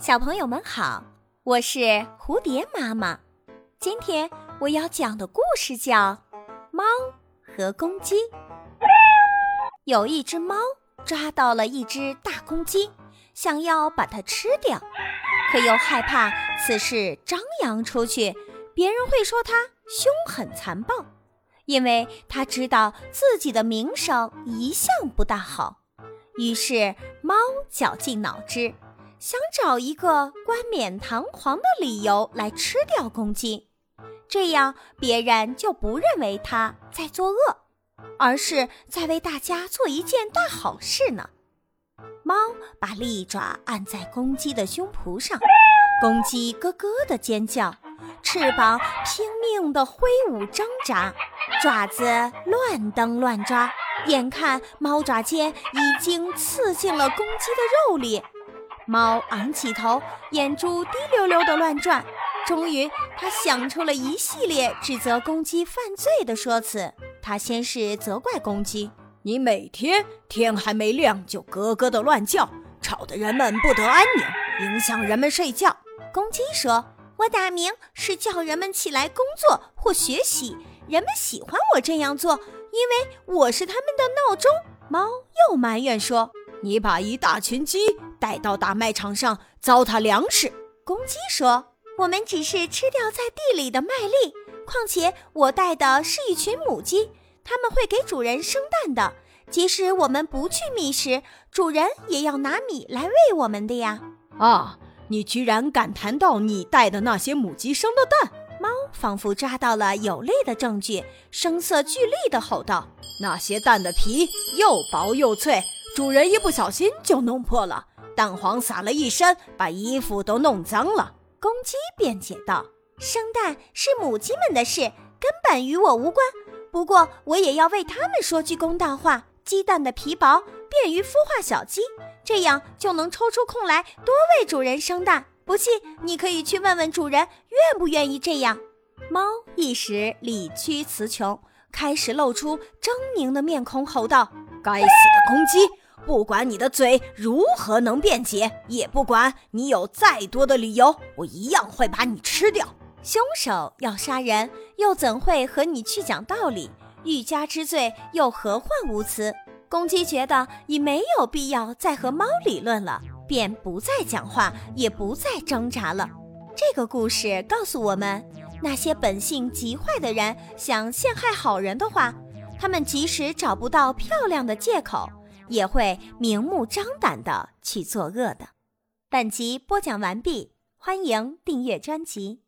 小朋友们好，我是蝴蝶妈妈。今天我要讲的故事叫《猫和公鸡》。有一只猫抓到了一只大公鸡，想要把它吃掉，可又害怕此事张扬出去，别人会说它凶狠残暴，因为它知道自己的名声一向不大好。于是猫绞尽脑汁。想找一个冠冕堂皇的理由来吃掉公鸡，这样别人就不认为他在作恶，而是在为大家做一件大好事呢。猫把利爪按在公鸡的胸脯上，公鸡咯咯的尖叫，翅膀拼命地挥舞挣扎，爪子乱蹬乱抓，眼看猫爪尖已经刺进了公鸡的肉里。猫昂起头，眼珠滴溜溜的乱转。终于，它想出了一系列指责公鸡犯罪的说辞。它先是责怪公鸡：“你每天天还没亮就咯咯的乱叫，吵得人们不得安宁，影响人们睡觉。”公鸡说：“我打鸣是叫人们起来工作或学习，人们喜欢我这样做，因为我是他们的闹钟。”猫又埋怨说：“你把一大群鸡。”带到大卖场上糟蹋粮食。公鸡说：“我们只是吃掉在地里的麦粒，况且我带的是一群母鸡，它们会给主人生蛋的。即使我们不去觅食，主人也要拿米来喂我们的呀。”啊，你居然敢谈到你带的那些母鸡生的蛋！猫仿佛抓到了有力的证据，声色俱厉地吼道：“那些蛋的皮又薄又脆，主人一不小心就弄破了。”蛋黄撒了一身，把衣服都弄脏了。公鸡辩解道：“生蛋是母鸡们的事，根本与我无关。不过我也要为他们说句公道话：鸡蛋的皮薄，便于孵化小鸡，这样就能抽出空来多为主人生蛋。不信，你可以去问问主人愿不愿意这样。”猫一时理屈词穷，开始露出狰狞的面孔，吼道：“该死的公鸡！”不管你的嘴如何能辩解，也不管你有再多的理由，我一样会把你吃掉。凶手要杀人，又怎会和你去讲道理？欲加之罪，又何患无辞？公鸡觉得已没有必要再和猫理论了，便不再讲话，也不再挣扎了。这个故事告诉我们，那些本性极坏的人想陷害好人的话，他们即使找不到漂亮的借口。也会明目张胆的去作恶的。本集播讲完毕，欢迎订阅专辑。